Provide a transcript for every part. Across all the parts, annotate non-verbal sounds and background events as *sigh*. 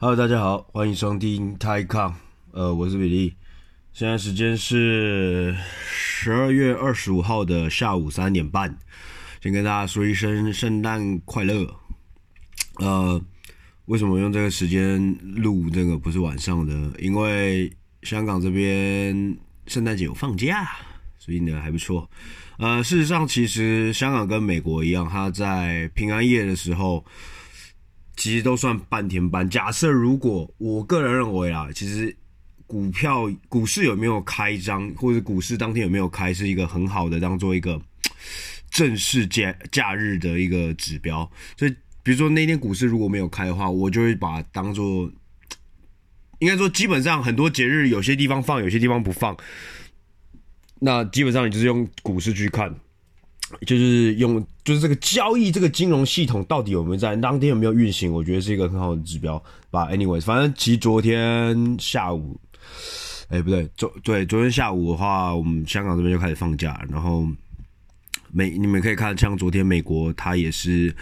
Hello，大家好，欢迎收听泰康。呃，我是比利。现在时间是十二月二十五号的下午三点半。先跟大家说一声圣诞快乐。呃，为什么用这个时间录这个不是晚上的？因为香港这边圣诞节有放假，所以呢还不错。呃，事实上，其实香港跟美国一样，它在平安夜的时候。其实都算半天班。假设如果我个人认为啊，其实股票股市有没有开张，或者股市当天有没有开，是一个很好的当做一个 *tsk* 正式假假日的一个指标。所以，比如说那天股市如果没有开的话，我就会把当做，*tsk* 应该说基本上很多节日有些地方放，有些地方不放。那基本上你就是用股市去看。就是用，就是这个交易这个金融系统到底有没有在当天有没有运行？我觉得是一个很好的指标吧。Anyways，反正其实昨天下午，哎、不对，昨对昨天下午的话，我们香港这边就开始放假，然后美你们可以看，像昨天美国它也是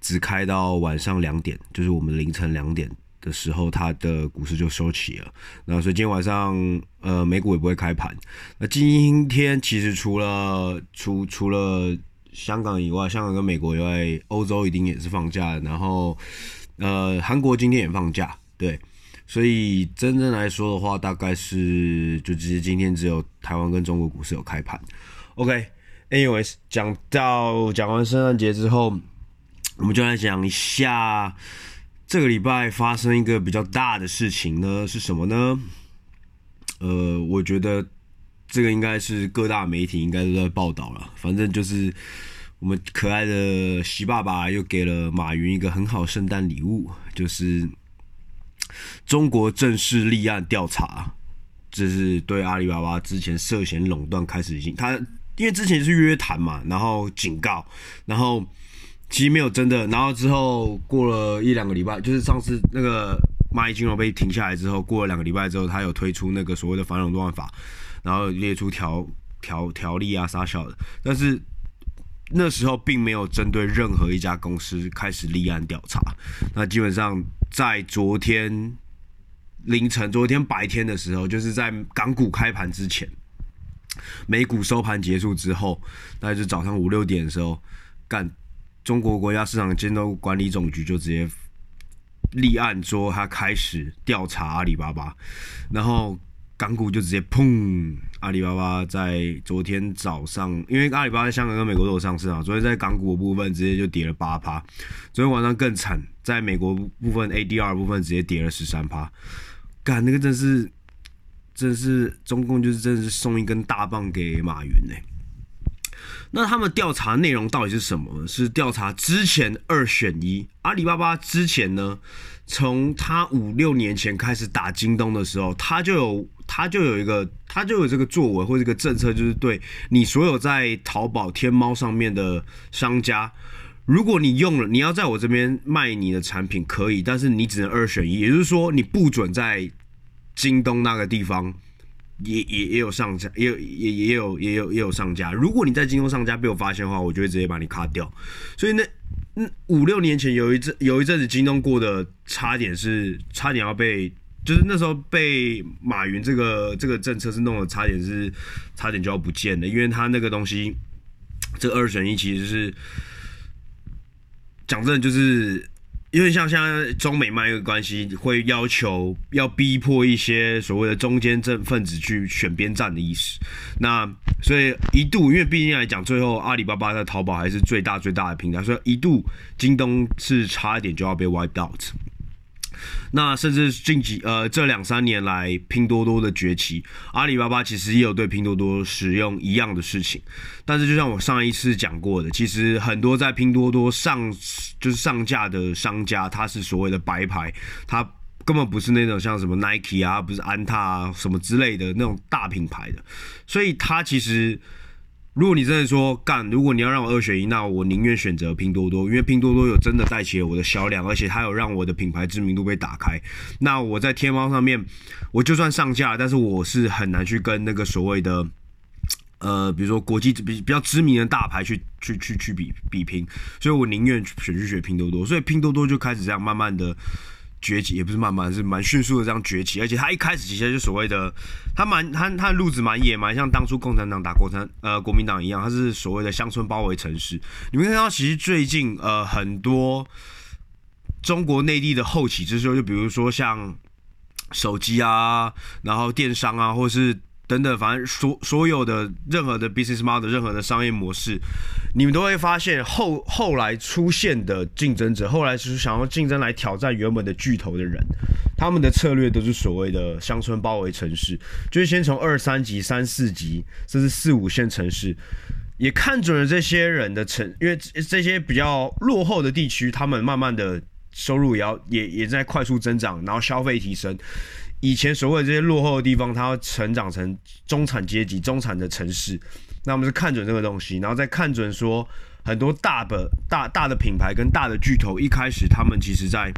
只开到晚上两点，就是我们凌晨两点的时候，它的股市就收起了。那所以今天晚上，呃，美股也不会开盘。那今天其实除了除除了香港以外，香港跟美国以外，欧洲一定也是放假。然后，呃，韩国今天也放假。对，所以真正来说的话，大概是就只是今天只有台湾跟中国股市有开盘。OK，anyways，讲到讲完圣诞节之后，我们就来讲一下。这个礼拜发生一个比较大的事情呢，是什么呢？呃，我觉得这个应该是各大媒体应该都在报道了。反正就是我们可爱的习爸爸又给了马云一个很好圣诞礼物，就是中国正式立案调查，这是对阿里巴巴之前涉嫌垄断开始已经，他因为之前是约谈嘛，然后警告，然后。其实没有真的，然后之后过了一两个礼拜，就是上次那个蚂蚁金融被停下来之后，过了两个礼拜之后，他有推出那个所谓的反垄断法，然后列出条条条例啊啥小的，但是那时候并没有针对任何一家公司开始立案调查。那基本上在昨天凌晨、昨天白天的时候，就是在港股开盘之前，美股收盘结束之后，大概就早上五六点的时候干。中国国家市场监督管理总局就直接立案说，他开始调查阿里巴巴，然后港股就直接砰，阿里巴巴在昨天早上，因为阿里巴巴在香港跟美国都有上市啊，昨天在港股的部分直接就跌了八趴，昨天晚上更惨，在美国部分 ADR 部分直接跌了十三趴，干那个真是，真是中共就是真是送一根大棒给马云呢、那他们调查内容到底是什么？是调查之前二选一，阿里巴巴之前呢，从他五六年前开始打京东的时候，他就有他就有一个他就有这个作为或这个政策，就是对你所有在淘宝、天猫上面的商家，如果你用了，你要在我这边卖你的产品可以，但是你只能二选一，也就是说你不准在京东那个地方。也也也有上架，也有也也有也有也有上架。如果你在京东上架被我发现的话，我就会直接把你卡掉。所以那嗯五六年前有一阵有一阵子京东过的差点是差点要被，就是那时候被马云这个这个政策是弄的差点是差点就要不见了，因为他那个东西这个二选一其实是讲真的就是。因为像现在中美贸易关系，会要求要逼迫一些所谓的中间政分子去选边站的意思。那所以一度，因为毕竟来讲，最后阿里巴巴在淘宝还是最大最大的平台，所以一度京东是差一点就要被 wipe out。那甚至近几呃这两三年来，拼多多的崛起，阿里巴巴其实也有对拼多多使用一样的事情。但是就像我上一次讲过的，其实很多在拼多多上就是上架的商家，他是所谓的白牌，他根本不是那种像什么 Nike 啊，不是安踏啊什么之类的那种大品牌的，所以他其实。如果你真的说干，如果你要让我二选一，那我宁愿选择拼多多，因为拼多多有真的带起了我的销量，而且它有让我的品牌知名度被打开。那我在天猫上面，我就算上架，但是我是很难去跟那个所谓的，呃，比如说国际比比较知名的大牌去去去去比比拼，所以我宁愿选去选拼多多。所以拼多多就开始这样慢慢的。崛起，也不是慢慢，是蛮迅速的这样崛起。而且他一开始其实就所谓的，他蛮他他的路子蛮野蛮，像当初共产党打共产呃国民党一样，他是所谓的乡村包围城市。你们看到其实最近呃很多中国内地的后起之秀，就比如说像手机啊，然后电商啊，或是。等等，反正所所有的任何的 business model，任何的商业模式，你们都会发现后后来出现的竞争者，后来是想要竞争来挑战原本的巨头的人，他们的策略都是所谓的乡村包围城市，就是先从二三级、三四级，甚至四五线城市，也看准了这些人的城，因为这些比较落后的地区，他们慢慢的收入也要也也在快速增长，然后消费提升。以前所谓这些落后的地方，它要成长成中产阶级、中产的城市，那我们是看准这个东西，然后再看准说很多大的、大大的品牌跟大的巨头，一开始他们其实在，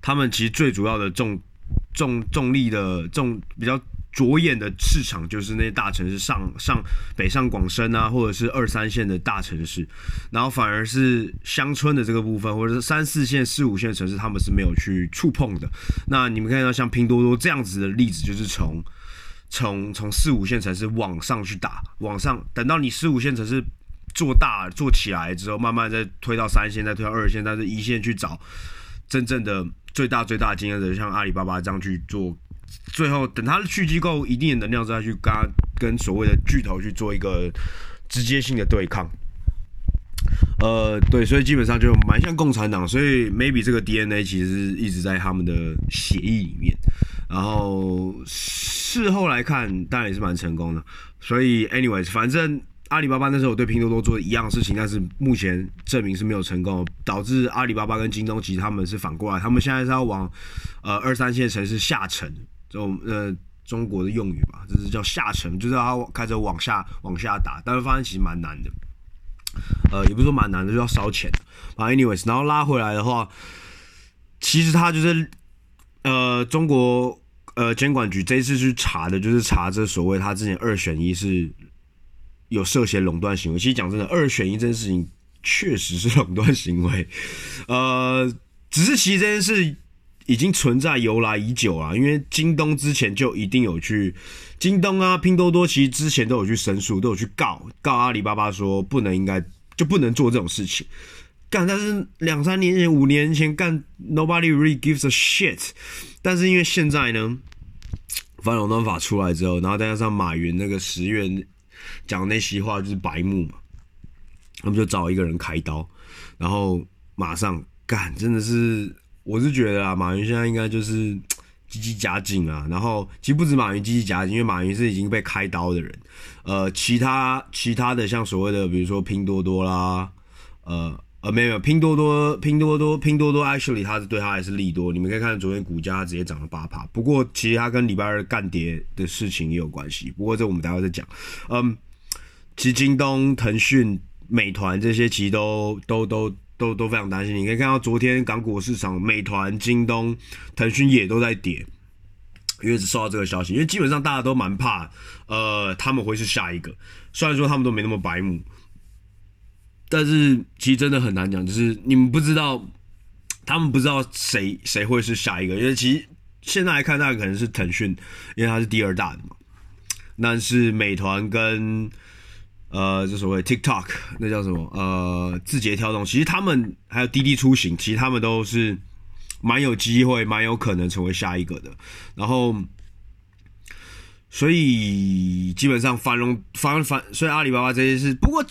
他们其实最主要的重重重力的重比较。着眼的市场就是那些大城市，上上北上广深啊，或者是二三线的大城市，然后反而是乡村的这个部分，或者是三四线、四五线城市，他们是没有去触碰的。那你们看到像拼多多这样子的例子，就是从从从四五线城市往上去打，往上等到你四五线城市做大做起来之后，慢慢再推到三线，再推到二线，但是一线去找真正的最大最大的经营者，像阿里巴巴这样去做。最后，等他蓄积够一定的能量，再去跟跟所谓的巨头去做一个直接性的对抗。呃，对，所以基本上就蛮像共产党，所以 maybe 这个 DNA 其实一直在他们的血液里面。然后事后来看，当然也是蛮成功的。所以，anyways，反正阿里巴巴那时候对拼多多做一样事情，但是目前证明是没有成功，导致阿里巴巴跟京东其实他们是反过来，他们现在是要往呃二三线城市下沉。这种呃中国的用语吧，就是叫下沉，就是他开始往下往下打，但是发现其实蛮难的，呃，也不是说蛮难的，就要烧钱。啊，anyways，然后拉回来的话，其实他就是呃中国呃监管局这一次去查的，就是查这所谓他之前二选一是有涉嫌垄断行为。其实讲真的，二选一这件事情确实是垄断行为，呃，只是其实这件事。已经存在由来已久了，因为京东之前就一定有去，京东啊、拼多多其实之前都有去申诉，都有去告告阿里巴巴说不能应该就不能做这种事情，干，但是两三年前、五年前干，nobody really gives a shit，但是因为现在呢，反垄断法出来之后，然后再加上马云那个十月讲那些话就是白目嘛，他们就找一个人开刀，然后马上干，真的是。我是觉得啊，马云现在应该就是 *tsk* 积极加紧啊。然后其实不止马云积极加紧，因为马云是已经被开刀的人。呃，其他其他的像所谓的，比如说拼多多啦，呃呃，没有没有，拼多多拼多多拼多多，actually 他是对他还是利多。你们可以看昨天股价直接涨了八趴。不过其实他跟礼拜二干跌的事情也有关系。不过这我们待会再讲。嗯，其实京东、腾讯、美团这些其实都都都。都都非常担心，你可以看到昨天港股市场，美团、京东、腾讯也都在跌，因为只收到这个消息，因为基本上大家都蛮怕，呃，他们会是下一个。虽然说他们都没那么白目，但是其实真的很难讲，就是你们不知道，他们不知道谁谁会是下一个，因为其实现在来看，大概可能是腾讯，因为它是第二大的嘛，但是美团跟。呃，就所谓 TikTok，那叫什么？呃，字节跳动，其实他们还有滴滴出行，其实他们都是蛮有机会、蛮有可能成为下一个的。然后，所以基本上繁荣、繁繁，所以阿里巴巴这些事，不过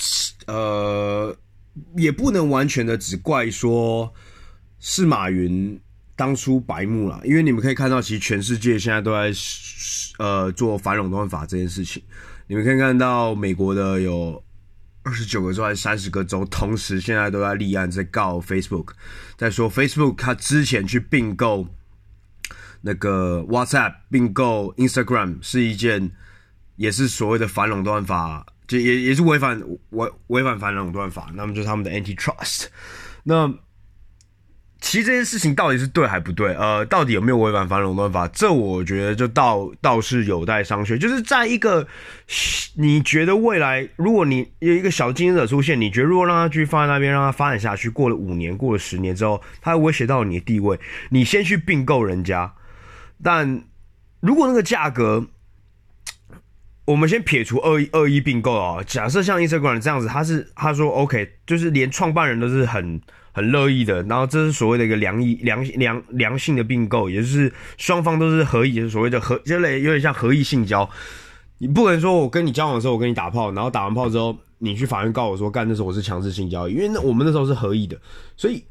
呃，也不能完全的只怪说是马云当初白目了，因为你们可以看到，其实全世界现在都在呃做反垄断法这件事情。你们可以看到，美国的有二十九个州还是三十个州，同时现在都在立案，在告 Facebook，在说 Facebook 它之前去并购那个 WhatsApp，并购 Instagram 是一件，也是所谓的反垄断法，就也也是违反违违反反垄断法，那么就是他们的 Antitrust。那其实这件事情到底是对还不对？呃，到底有没有违反反垄断法？这我觉得就倒倒是有待商榷。就是在一个你觉得未来，如果你有一个小经营者出现，你觉得如果让他继续放在那边，让他发展下去，过了五年，过了十年之后，他威胁到你的地位，你先去并购人家。但如果那个价格，我们先撇除恶意恶意并购啊，假设像 Instagram 这样子，他是他说 OK，就是连创办人都是很。很乐意的，然后这是所谓的一个良意、良良良性的并购，也就是双方都是合意，就是所谓的合，就类有点像合意性交。你不能说我跟你交往的时候我跟你打炮，然后打完炮之后你去法院告我说干，那时候我是强制性交易，因为那我们那时候是合意的，所以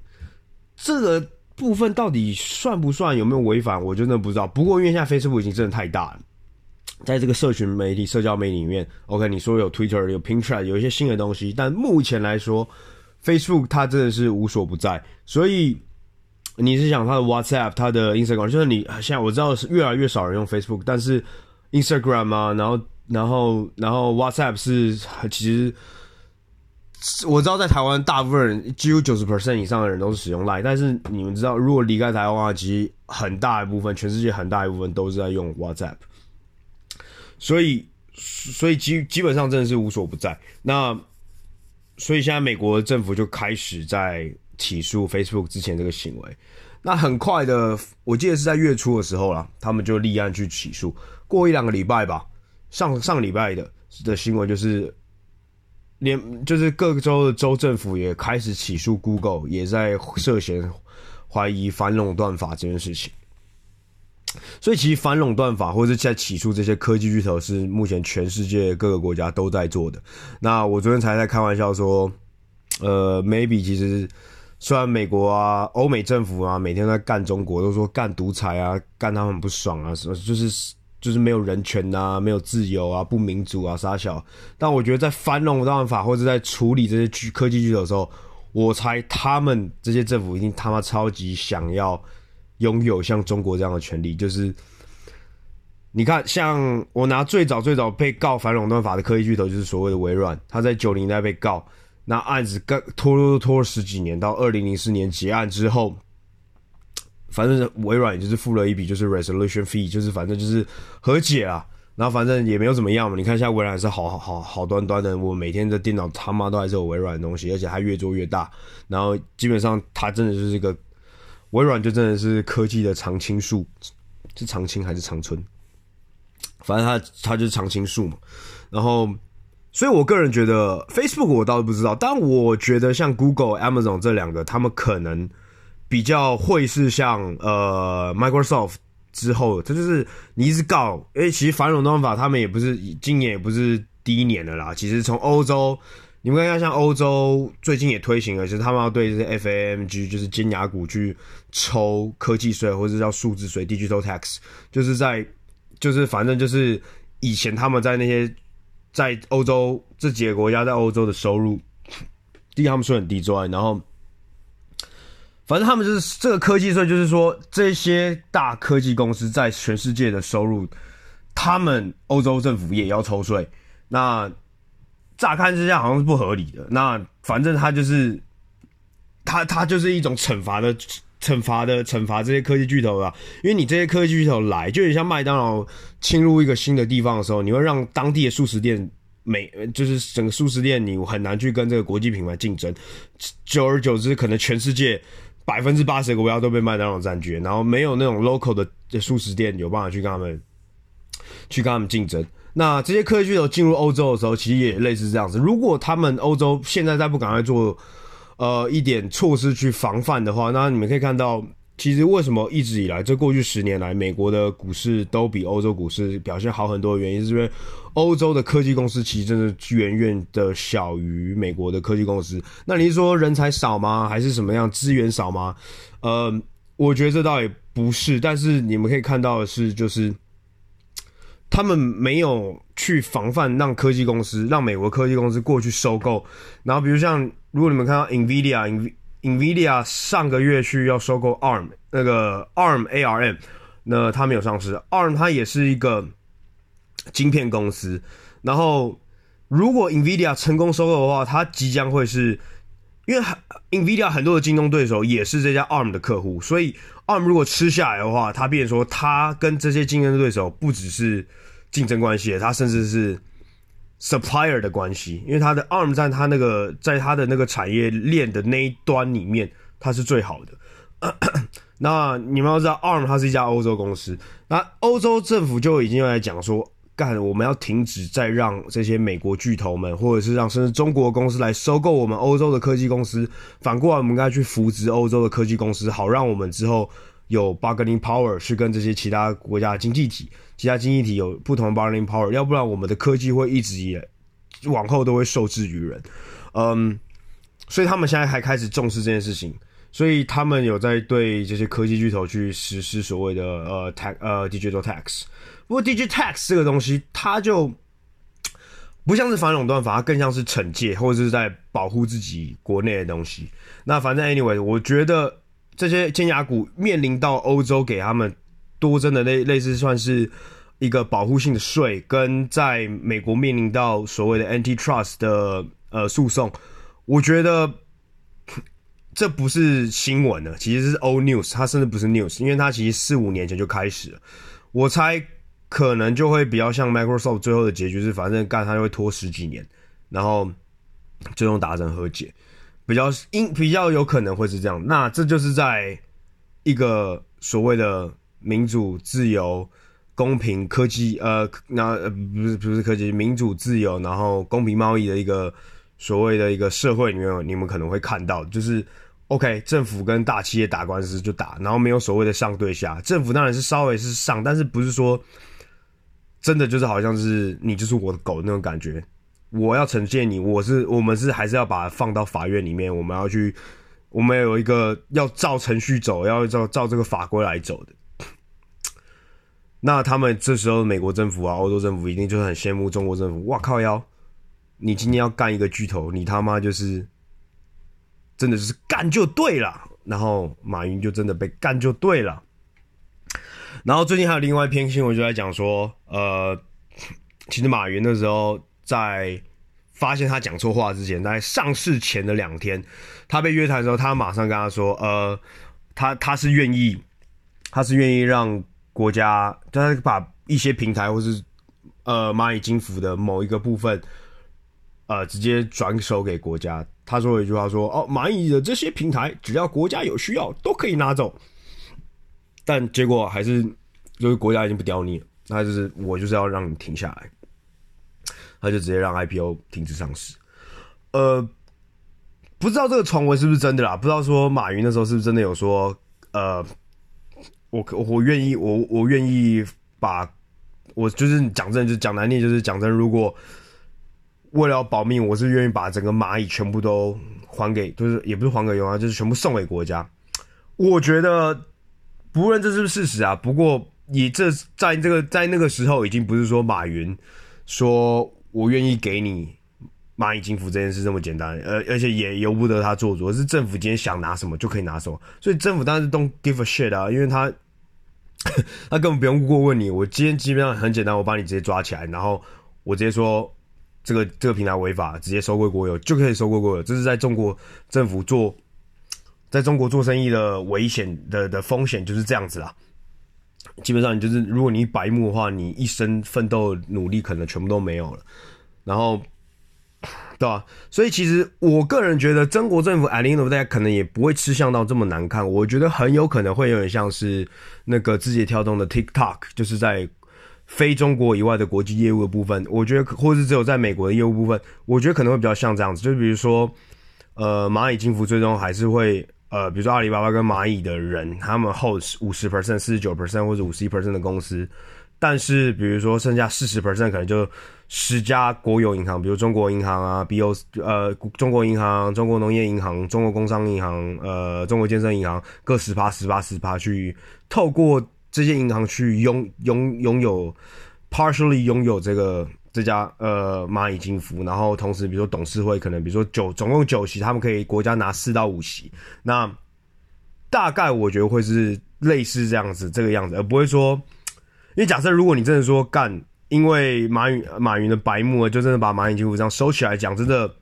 这个部分到底算不算有没有违反，我真的不知道。不过因为现在 Facebook 已经真的太大了，在这个社群媒体、社交媒体里面，OK，你说有 Twitter、有 Pinterest，有一些新的东西，但目前来说。Facebook 它真的是无所不在，所以你是想它的 WhatsApp、它的 Instagram，就是你现在我知道是越来越少人用 Facebook，但是 Instagram 啊，然后然后然后 WhatsApp 是其实我知道在台湾大部分人几乎九十 percent 以上的人都是使用 Line，但是你们知道如果离开台湾的话，其实很大一部分全世界很大一部分都是在用 WhatsApp，所以所以基基本上真的是无所不在。那所以现在美国政府就开始在起诉 Facebook 之前这个行为。那很快的，我记得是在月初的时候啦，他们就立案去起诉。过一两个礼拜吧，上上礼拜的的新闻就是，连就是各州的州政府也开始起诉 Google，也在涉嫌怀疑反垄断法这件事情。所以其实反垄断法，或者是在起诉这些科技巨头，是目前全世界各个国家都在做的。那我昨天才在开玩笑说，呃，maybe 其实虽然美国啊、欧美政府啊，每天在干中国，都说干独裁啊，干他们不爽啊，什么就是就是没有人权啊，没有自由啊，不民主啊，杀小。但我觉得在反垄断法，或者在处理这些巨科技巨头的时候，我猜他们这些政府一定他妈超级想要。拥有像中国这样的权利，就是你看，像我拿最早最早被告反垄断法的科技巨头，就是所谓的微软，他在九零代被告，那案子刚拖拖拖了十几年，到二零零四年结案之后，反正微软也就是付了一笔就是 resolution fee，就是反正就是和解啊，然后反正也没有怎么样嘛。你看现在微软是好好好好端端的，我每天的电脑他妈都还是有微软的东西，而且还越做越大，然后基本上它真的就是一个。微软就真的是科技的常青树，是常青还是常春？反正它它就是常青树嘛。然后，所以我个人觉得 Facebook 我倒是不知道，但我觉得像 Google、Amazon 这两个，他们可能比较会是像呃 Microsoft 之后，它就是你一直告，诶、其实反垄断法他们也不是今年也不是第一年了啦，其实从欧洲。你们看一下，像欧洲最近也推行了，就是他们要对这些 FAMG，就是尖牙股去抽科技税，或者叫数字税 （Digital Tax），就是在，就是反正就是以前他们在那些在欧洲这几个国家在欧洲的收入，第一他们税很低之外，然后反正他们就是这个科技税，就是说这些大科技公司在全世界的收入，他们欧洲政府也要抽税，那。乍看之下好像是不合理的，那反正他就是，他他就是一种惩罚的惩罚的惩罚这些科技巨头啊，因为你这些科技巨头来，就有点像麦当劳侵入一个新的地方的时候，你会让当地的速食店每就是整个速食店你很难去跟这个国际品牌竞争，久而久之，可能全世界百分之八十的国家都被麦当劳占据，然后没有那种 local 的速食店有办法去跟他们去跟他们竞争。那这些科技巨头进入欧洲的时候，其实也类似这样子。如果他们欧洲现在再不赶快做，呃，一点措施去防范的话，那你们可以看到，其实为什么一直以来，这过去十年来，美国的股市都比欧洲股市表现好很多的原因，是因为欧洲的科技公司其实真的远远的小于美国的科技公司。那你是说人才少吗？还是什么样资源少吗？呃，我觉得这倒也不是。但是你们可以看到的是，就是。他们没有去防范，让科技公司，让美国科技公司过去收购。然后，比如像如果你们看到 NVIDIA，NVIDIA 上个月去要收购 ARM，那个 ARM ARM，那它没有上市。ARM 它也是一个晶片公司。然后，如果 NVIDIA 成功收购的话，它即将会是因为 NVIDIA 很多的竞争对手也是这家 ARM 的客户，所以 ARM 如果吃下来的话，它变说它跟这些竞争对手不只是竞争关系，它甚至是 supplier 的关系，因为它的 ARM 在它那个在它的那个产业链的那一端里面，它是最好的。*coughs* 那你们要知道，ARM 它是一家欧洲公司，那欧洲政府就已经在讲说。干！我们要停止再让这些美国巨头们，或者是让甚至中国公司来收购我们欧洲的科技公司。反过来，我们应该去扶植欧洲的科技公司，好让我们之后有 bargaining power，去跟这些其他国家的经济体、其他经济体有不同的 bargaining power。要不然，我们的科技会一直也往后都会受制于人。嗯，所以他们现在还开始重视这件事情，所以他们有在对这些科技巨头去实施所谓的呃 tax 呃 digital tax。不过，Digital Tax 这个东西，它就不像是反垄断法，它更像是惩戒，或者是在保护自己国内的东西。那反正 anyway，我觉得这些尖牙股面临到欧洲给他们多征的类类似算是一个保护性的税，跟在美国面临到所谓的 Antitrust 的呃诉讼，我觉得 *sniffs* 这不是新闻了，其实是 old news，它甚至不是 news，因为它其实四五年前就开始了。我猜。可能就会比较像 Microsoft 最后的结局是，反正干他就会拖十几年，然后最终达成和解，比较应比较有可能会是这样。那这就是在一个所谓的民主、自由、公平、科技，呃，那呃不是不是科技，民主、自由，然后公平贸易的一个所谓的一个社会里面，你们可能会看到，就是 OK，政府跟大企业打官司就打，然后没有所谓的上对下，政府当然是稍微是上，但是不是说。真的就是好像是你就是我的狗那种感觉，我要惩戒你，我是我们是还是要把它放到法院里面，我们要去，我们有一个要照程序走，要照照这个法规来走的。那他们这时候美国政府啊，欧洲政府一定就很羡慕中国政府。哇靠腰，你今天要干一个巨头，你他妈就是真的是干就对了。然后马云就真的被干就对了。然后最近还有另外一篇新闻，就在讲说，呃，其实马云那时候在发现他讲错话之前，在上市前的两天，他被约谈的时候，他马上跟他说，呃，他他是愿意，他是愿意让国家，他把一些平台或是呃蚂蚁金服的某一个部分，呃，直接转手给国家。他说了一句话说，哦，蚂蚁的这些平台，只要国家有需要，都可以拿走。但结果还是，就是国家已经不屌你了，那就是我就是要让你停下来，他就直接让 IPO 停止上市。呃，不知道这个传闻是不是真的啦？不知道说马云那时候是不是真的有说，呃，我我愿意，我我愿意把，我就是讲真，就讲难听，就是讲真，如果为了保命，我是愿意把整个蚂蚁全部都还给，就是也不是还给用啊，就是全部送给国家。我觉得。不论这是不是事实啊，不过你这在这个在那个时候，已经不是说马云说我愿意给你蚂蚁金服这件事这么简单，而而且也由不得他做主，是政府今天想拿什么就可以拿什么，所以政府当然是 don't give a shit 啊，因为他 *laughs* 他根本不用过问你，我今天基本上很简单，我把你直接抓起来，然后我直接说这个这个平台违法，直接收归国有就可以收归国有，这是在中国政府做。在中国做生意的危险的的风险就是这样子啦，基本上你就是，如果你白目的话，你一生奋斗努力可能全部都没有了，然后，对吧？所以其实我个人觉得，中国政府 at the end of the day 可能也不会吃相到这么难看，我觉得很有可能会有点像是那个字节跳动的 TikTok，就是在非中国以外的国际业务的部分，我觉得或是只有在美国的业务部分，我觉得可能会比较像这样子，就比如说，呃，蚂蚁金服最终还是会。呃，比如说阿里巴巴跟蚂蚁的人，他们 hold 五十 percent、四十九 percent 或者五十一 percent 的公司，但是比如说剩下四十 percent 可能就十家国有银行，比如中国银行啊，BO 呃中国银行、中国农业银行、中国工商银行、呃中国建设银行各十趴、十趴、十趴去透过这些银行去拥拥拥有 partially 拥有这个。这家呃蚂蚁金服，然后同时比如说董事会可能比如说九总共九席，他们可以国家拿四到五席，那大概我觉得会是类似这样子这个样子，而不会说，因为假设如果你真的说干，因为马云马云的白目就真的把蚂蚁金服这样收起来讲，真的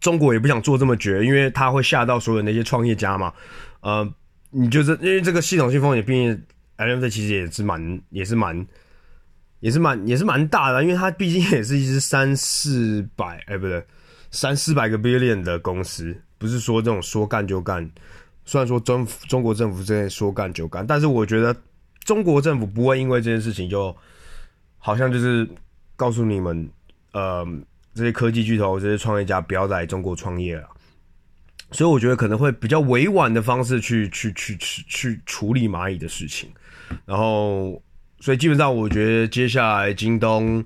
中国也不想做这么绝，因为他会吓到所有那些创业家嘛。呃，你就是因为这个系统性风险，毕竟 NFT 其实也是蛮也是蛮也是蛮也是蛮大的，因为它毕竟也是一只三四百哎不对三四百个 billion 的公司，不是说这种说干就干。虽然说中中国政府这边说干就干，但是我觉得中国政府不会因为这件事情就好像就是告诉你们，呃，这些科技巨头、这些创业家不要在中国创业了。所以我觉得可能会比较委婉的方式去去去去去处理蚂蚁的事情。然后，所以基本上我觉得接下来京东，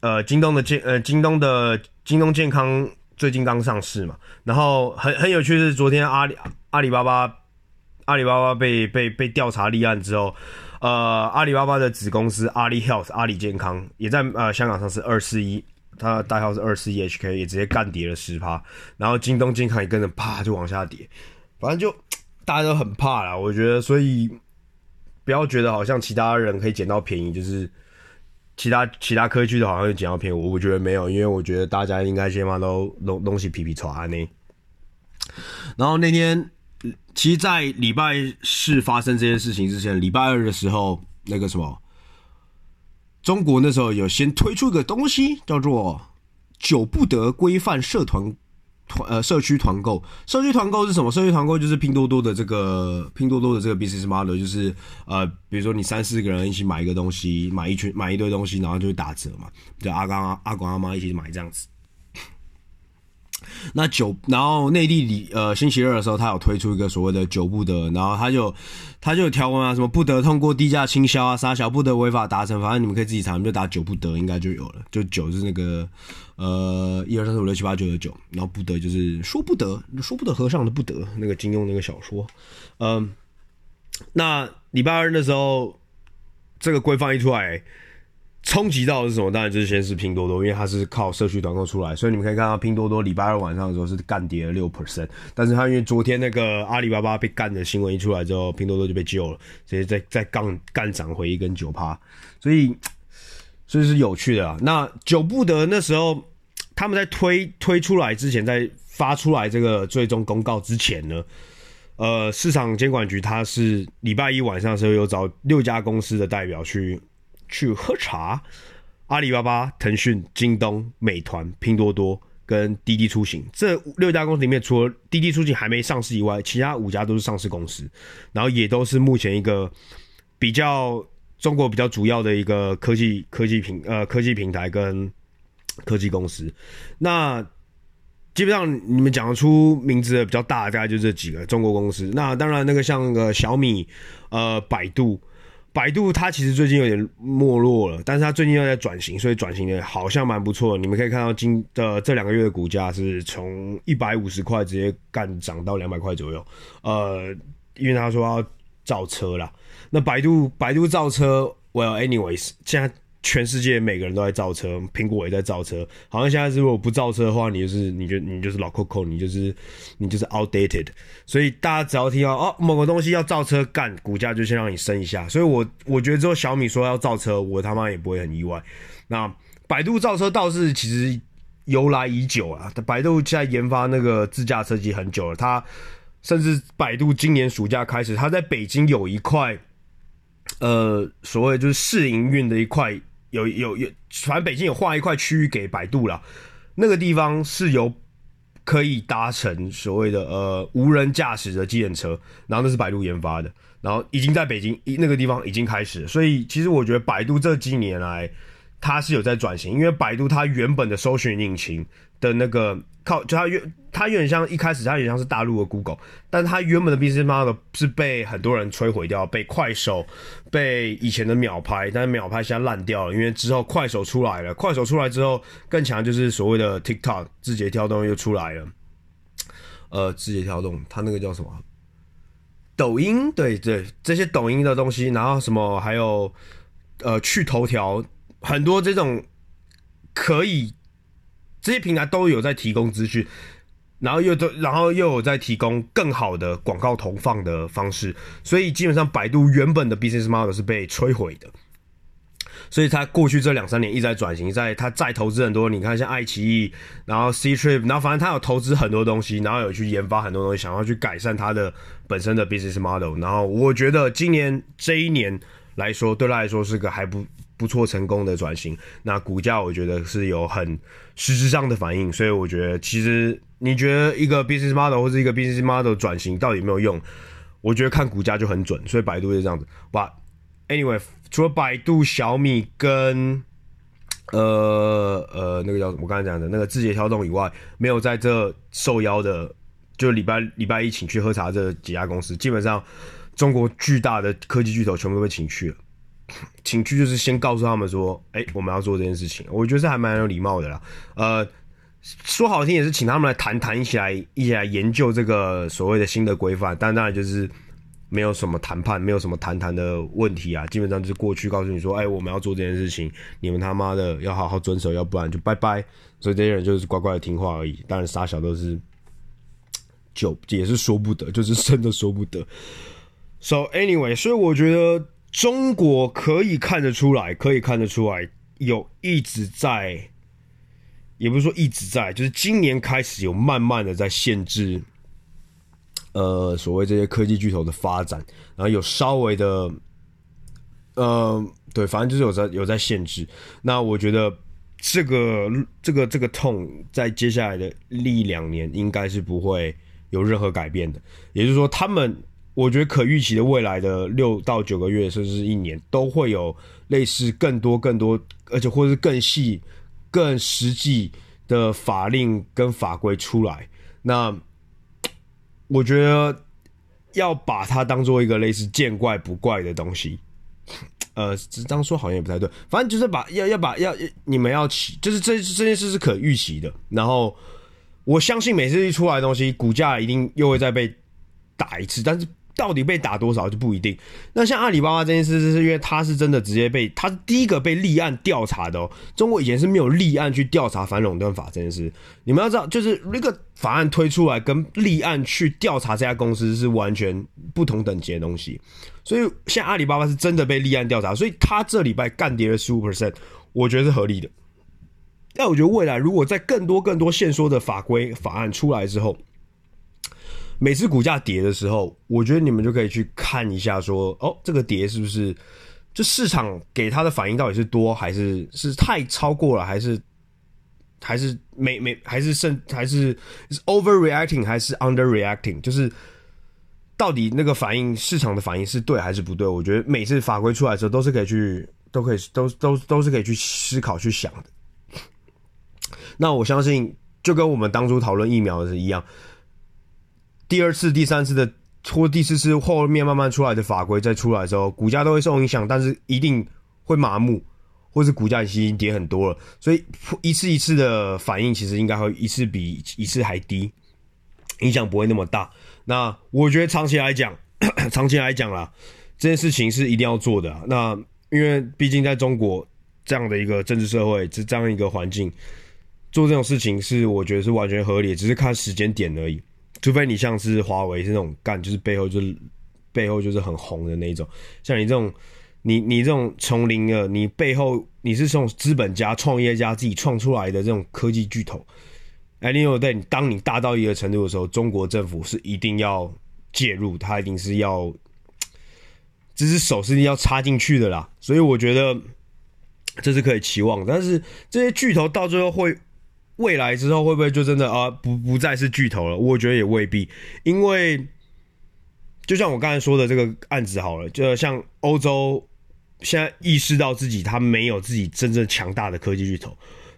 呃，京东的健呃京东的京东健康最近刚上市嘛，然后很很有趣的是昨天阿里。阿里巴巴，阿里巴巴被被被调查立案之后，呃，阿里巴巴的子公司阿里 Health 阿里健康也在呃香港上市二四一，它的代号是二四一 HK，也直接干跌了十趴，然后京东健康也跟着啪就往下跌，反正就大家都很怕啦，我觉得，所以不要觉得好像其他人可以捡到便宜，就是其他其他科技的好像就捡到便宜，我我觉得没有，因为我觉得大家应该先把都东东西皮皮剉呢，然后那天。其实，在礼拜四发生这件事情之前，礼拜二的时候，那个什么，中国那时候有先推出一个东西，叫做“久不得规范社团团呃社区团购”。社区团购是什么？社区团购就是拼多多的这个拼多多的这个 business model，就是呃，比如说你三四个人一起买一个东西，买一群买一堆东西，然后就会打折嘛，就阿刚阿广阿妈一起买这样子。那九，然后内地里呃星期二的时候，他有推出一个所谓的“九不得”，然后他就他就有条文啊，什么不得通过低价倾销啊，杀小不得违法达成，反正你们可以自己查，你就打“九不得”应该就有了。就九是那个呃一二三四五六七八九的九，然后不得就是说不得，说不得和尚的不得，那个金庸那个小说。嗯、那礼拜二的时候，这个规范一出来。冲击到的是什么？当然就是先是拼多多，因为它是靠社区团购出来，所以你们可以看到拼多多礼拜二晚上的时候是干跌了六 percent。但是它因为昨天那个阿里巴巴被干的新闻一出来之后，拼多多就被救了，直接再再杠干涨回一根九趴，所以所以是有趣的啊。那久不得那时候他们在推推出来之前，在发出来这个最终公告之前呢，呃，市场监管局它是礼拜一晚上的时候有找六家公司的代表去。去喝茶，阿里巴巴、腾讯、京东、美团、拼多多跟滴滴出行这六家公司里面，除了滴滴出行还没上市以外，其他五家都是上市公司，然后也都是目前一个比较中国比较主要的一个科技科技平呃科技平台跟科技公司。那基本上你们讲得出名字的比较大大概就这几个中国公司。那当然那个像个小米、呃百度。百度它其实最近有点没落了，但是它最近又在转型，所以转型的好像蛮不错。你们可以看到今的这两个月的股价是从一百五十块直接干涨到两百块左右。呃，因为他说要造车啦，那百度百度造车，Well anyways，现在。全世界每个人都在造车，苹果也在造车。好像现在是如果不造车的话，你就是你就你就是老扣扣，你就是你就是 outdated。所以大家只要听到哦某个东西要造车干，股价就先让你升一下。所以我我觉得之后小米说要造车，我他妈也不会很意外。那百度造车倒是其实由来已久啊，百度现在研发那个自驾车机很久了。它甚至百度今年暑假开始，它在北京有一块呃所谓就是试营运的一块。有有有，反正北京有划一块区域给百度了，那个地方是有可以搭乘所谓的呃无人驾驶的机动车，然后那是百度研发的，然后已经在北京一那个地方已经开始，所以其实我觉得百度这几年来它是有在转型，因为百度它原本的搜寻引擎的那个。靠，就它原它有点像一开始它有点像是大陆的 Google，但是它原本的 business model 是被很多人摧毁掉，被快手，被以前的秒拍，但是秒拍现在烂掉了，因为之后快手出来了，快手出来之后更强就是所谓的 TikTok 字节跳动又出来了，呃，字节跳动它那个叫什么？抖音，对对，这些抖音的东西，然后什么还有呃去头条，很多这种可以。这些平台都有在提供资讯，然后又都，然后又有在提供更好的广告投放的方式，所以基本上百度原本的 business model 是被摧毁的。所以他过去这两三年一直在转型，在他再投资很多，你看像爱奇艺，然后 Ctrip，然后反正他有投资很多东西，然后有去研发很多东西，想要去改善他的本身的 business model。然后我觉得今年这一年来说，对他来说是个还不不错成功的转型。那股价我觉得是有很实质上的反应，所以我觉得其实你觉得一个 business model 或者一个 business model 转型到底有没有用？我觉得看股价就很准，所以百度是这样子。哇 anyway，除了百度、小米跟呃呃那个叫什么我刚才讲的那个字节跳动以外，没有在这受邀的，就礼拜礼拜一请去喝茶这几家公司，基本上中国巨大的科技巨头全部都被请去了。请去就是先告诉他们说，哎、我们要做这件事情。我觉得这还蛮有礼貌的啦。呃。说好听也是请他们来谈谈，一起来一起来研究这个所谓的新的规范，但当然就是没有什么谈判，没有什么谈谈的问题啊，基本上就是过去告诉你说，哎，我们要做这件事情，你们他妈的要好好遵守，要不然就拜拜。所以这些人就是乖乖的听话而已。当然傻小都是就也是说不得，就是真的说不得。So anyway，所以我觉得中国可以看得出来，可以看得出来有一直在。也不是说一直在，就是今年开始有慢慢的在限制，呃，所谓这些科技巨头的发展，然后有稍微的，呃，对，反正就是有在有在限制。那我觉得这个这个这个痛在接下来的一两年应该是不会有任何改变的。也就是说，他们我觉得可预期的未来的六到九个月，甚至是一年，都会有类似更多更多，而且或是更细。更实际的法令跟法规出来，那我觉得要把它当做一个类似见怪不怪的东西，呃，这样说好像也不太对，反正就是把要要把要你们要起，就是这这件事是可预期的，然后我相信每次一出来的东西，股价一定又会再被打一次，但是。到底被打多少就不一定。那像阿里巴巴这件事，是因为他是真的直接被他是第一个被立案调查的哦。中国以前是没有立案去调查反垄断法这件事。你们要知道，就是那个法案推出来跟立案去调查这家公司是完全不同等级的东西。所以现在阿里巴巴是真的被立案调查，所以他这礼拜干跌了十五 percent，我觉得是合理的。但我觉得未来如果在更多更多限缩的法规法案出来之后，每次股价跌的时候，我觉得你们就可以去看一下说，哦，这个跌是不是就市场给他的反应到底是多还是是太超过了，还是还是没没还是甚还是是 overreacting 还是 underreacting？就是到底那个反应市场的反应是对还是不对？我觉得每次法规出来的时候，都是可以去都可以都都都是可以去思考去想的。那我相信，就跟我们当初讨论疫苗的是一样。第二次、第三次的或第四次后面慢慢出来的法规再出来的时候，股价都会受影响，但是一定会麻木，或是股价已经跌很多了。所以一次一次的反应，其实应该会一次比一次还低，*laughs* 影响不会那么大。那我觉得长期来讲，长期来讲啦，这件事情是一定要做的。那因为毕竟在中国这样的一个政治社会，这这样一个环境，做这种事情是我觉得是完全合理，只是看时间点而已。除非你像是华为是那种干，就是背后就是背后就是很红的那一种，像你这种，你你这种从零的，你背后你是从资本家、创业家自己创出来的这种科技巨头，哎，你有对，当你大到一个程度的时候，中国政府是一定要介入，他一定是要，这只手是要插进去的啦，所以我觉得这是可以期望，但是这些巨头到最后会。未来之后会不会就真的啊不不再是巨头了？我觉得也未必，因为就像我刚才说的这个案子好了，就像欧洲现在意识到自己他没有自己真正强大的科技巨头，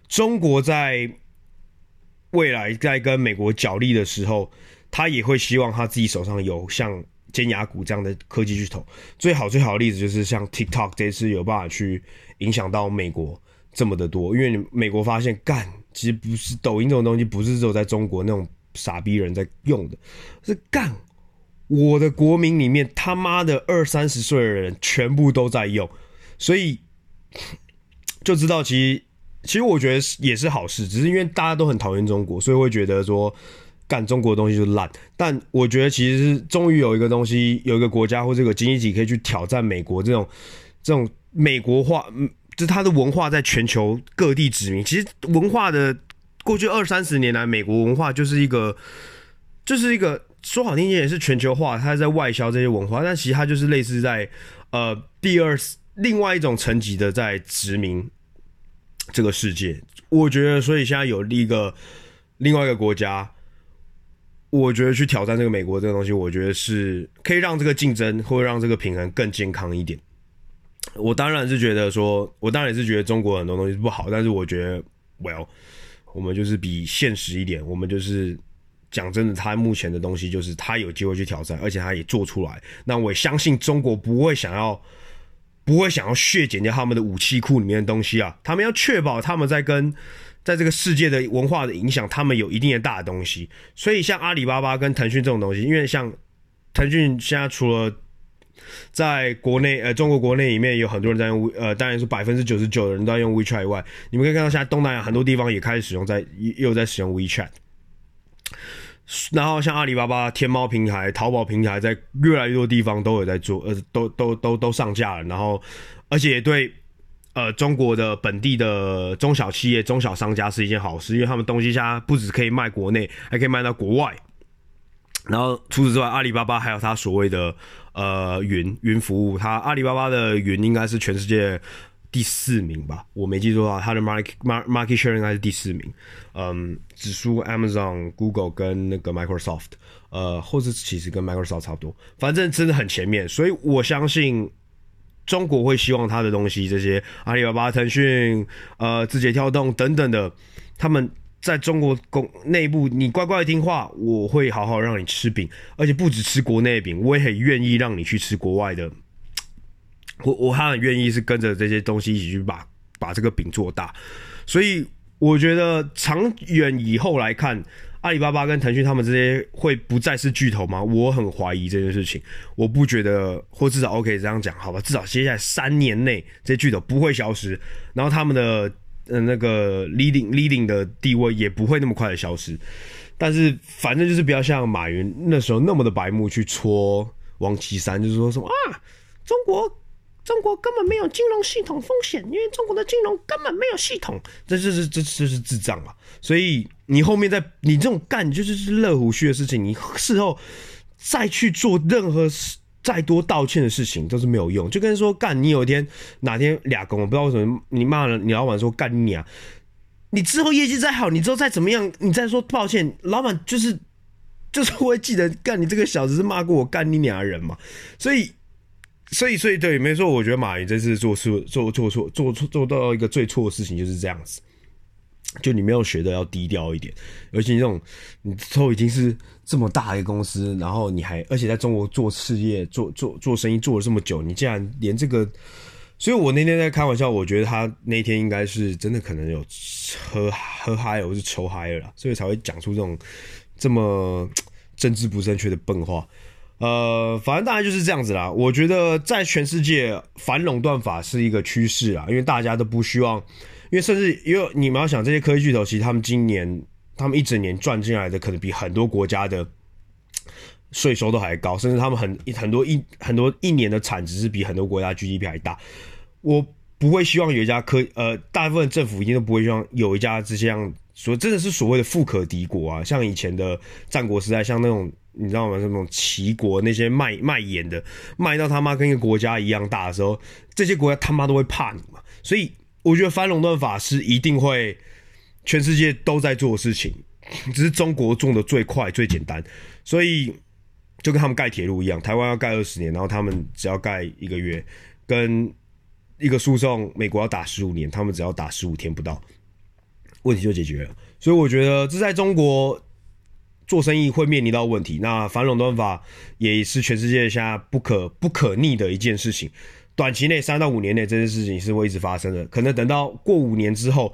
中国在未来在跟美国角力的时候，他也会希望他自己手上有像尖牙股这样的科技巨头。最好最好的例子就是像 TikTok 这次有办法去影响到美国这么的多，因为美国发现干。其实不是抖音这种东西，不是只有在中国那种傻逼人在用的，是干我的国民里面他妈的二三十岁的人全部都在用，所以就知道其实其实我觉得也是好事，只是因为大家都很讨厌中国，所以会觉得说干中国的东西就烂。但我觉得其实终于有一个东西，有一个国家或这个经济体可以去挑战美国这种这种美国化。就是它的文化在全球各地殖民。其实文化的过去二三十年来，美国文化就是一个，就是一个说好听点也是全球化，它在外销这些文化，但其实它就是类似在呃第二另外一种层级的在殖民这个世界。我觉得，所以现在有一个另外一个国家。我觉得去挑战这个美国这个东西，我觉得是可以让这个竞争或者让这个平衡更健康一点。我当然是觉得说，我当然也是觉得中国很多东西不好，但是我觉得，Well，我们就是比现实一点，我们就是讲真的，他目前的东西就是他有机会去挑战，而且他也做出来。那我也相信中国不会想要，不会想要削减掉他们的武器库里面的东西啊，他们要确保他们在跟。在这个世界的文化的影响，他们有一定的大的东西，所以像阿里巴巴跟腾讯这种东西，因为像腾讯现在除了在国内呃中国国内里面有很多人在用呃，当然是百分之九十九的人都在用 WeChat 以外，你们可以看到现在东南亚很多地方也开始使用在又在使用 WeChat，然后像阿里巴巴、天猫平台、淘宝平台，在越来越多地方都有在做，呃，都都都都上架了，然后而且也对。呃，中国的本地的中小企业、中小商家是一件好事，因为他们东西现在不只可以卖国内，还可以卖到国外。然后除此之外，阿里巴巴还有它所谓的呃云云服务，它阿里巴巴的云应该是全世界第四名吧，我没记错的话，它的 market market share 应该是第四名，嗯，只输 Amazon、Google 跟那个 Microsoft，呃，或者其实跟 Microsoft 差不多，反正真的很前面，所以我相信。中国会希望他的东西，这些阿里巴巴、腾讯、呃、字节跳动等等的，他们在中国公内部，你乖乖听话，我会好好让你吃饼，而且不只吃国内饼，我也很愿意让你去吃国外的。我我还很愿意是跟着这些东西一起去把把这个饼做大，所以我觉得长远以后来看。阿里巴巴跟腾讯他们这些会不再是巨头吗？我很怀疑这件事情。我不觉得，或至少 OK 这样讲，好吧？至少接下来三年内这些巨头不会消失，然后他们的呃那个 leading leading 的地位也不会那么快的消失。但是反正就是不要像马云那时候那么的白目去戳王岐山，就是说什么啊，中国。中国根本没有金融系统风险，因为中国的金融根本没有系统，这就是这这是智障嘛。所以你后面在你这种干就是是乐虎须的事情，你事后再去做任何事再多道歉的事情都是没有用。就跟说干，你有一天哪天俩工，我不知道为什么你骂了你老板说干你啊，你之后业绩再好，你之后再怎么样，你再说抱歉，老板就是就是会记得干你这个小子是骂过我干你娘的人嘛，所以。所以，所以对，没错，我觉得马云这次做错、做做错、做错、做到一个最错的事情就是这样子。就你没有学的要低调一点，尤其这种你都已经是这么大一个公司，然后你还而且在中国做事业、做做做生意做了这么久，你竟然连这个……所以我那天在开玩笑，我觉得他那天应该是真的可能有喝喝嗨了，或是抽嗨了，所以才会讲出这种这么政治不正确的笨话。呃，反正大概就是这样子啦。我觉得在全世界反垄断法是一个趋势啊，因为大家都不希望，因为甚至因为你们要想这些科技巨头，其实他们今年他们一整年赚进来的可能比很多国家的税收都还高，甚至他们很很多一很多一年的产值是比很多国家 GDP 还大。我不会希望有一家科呃，大部分政府一定都不会希望有一家这样说真的是所谓的富可敌国啊，像以前的战国时代，像那种。你知道吗？那种齐国那些卖卖盐的，卖到他妈跟一个国家一样大的时候，这些国家他妈都会怕你嘛。所以我觉得反垄断法是一定会全世界都在做事情，只是中国做的最快最简单。所以就跟他们盖铁路一样，台湾要盖二十年，然后他们只要盖一个月，跟一个诉讼美国要打十五年，他们只要打十五天不到，问题就解决了。所以我觉得这在中国。做生意会面临到问题，那反垄断法也是全世界现在不可不可逆的一件事情。短期内三到五年内这件事情是会一直发生的，可能等到过五年之后。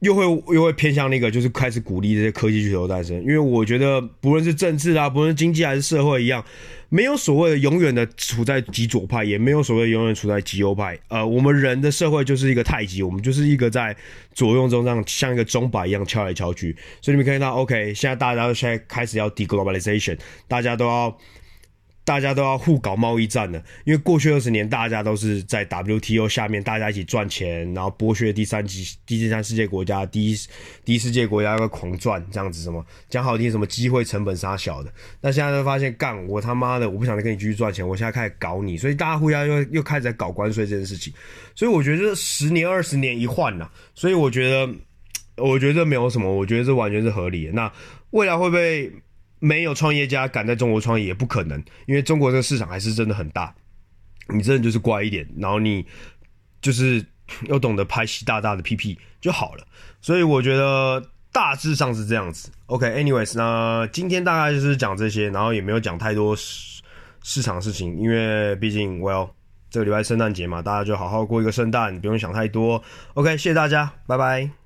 又会又会偏向那个，就是开始鼓励这些科技巨头诞生，因为我觉得不论是政治啊，不论是经济还是社会一样，没有所谓的永远的处在极左派，也没有所谓永远处在极右派。呃，我们人的社会就是一个太极，我们就是一个在左右中这样像一个钟摆一样敲来敲去。所以你们可以看到，OK，现在大家都现在开始要 deglobalization，大家都要。大家都要互搞贸易战了，因为过去二十年大家都是在 WTO 下面，大家一起赚钱，然后剥削第三级、第三世界国家、第一第一世界国家要狂赚这样子，什么讲好听什么机会成本杀小的，但现在就发现干我他妈的我不想再跟你继续赚钱，我现在开始搞你，所以大家互相又又开始在搞关税这件事情，所以我觉得十年二十年一换呐，所以我觉得我觉得没有什么，我觉得这完全是合理的。那未来会不会？没有创业家敢在中国创业也不可能，因为中国这个市场还是真的很大。你真的就是乖一点，然后你就是又懂得拍习大大的屁屁就好了。所以我觉得大致上是这样子。OK，anyways，、那今天大概就是讲这些，然后也没有讲太多市市场事情，因为毕竟，well，这个礼拜圣诞节嘛，大家就好好过一个圣诞，不用想太多。OK，谢谢大家，拜拜。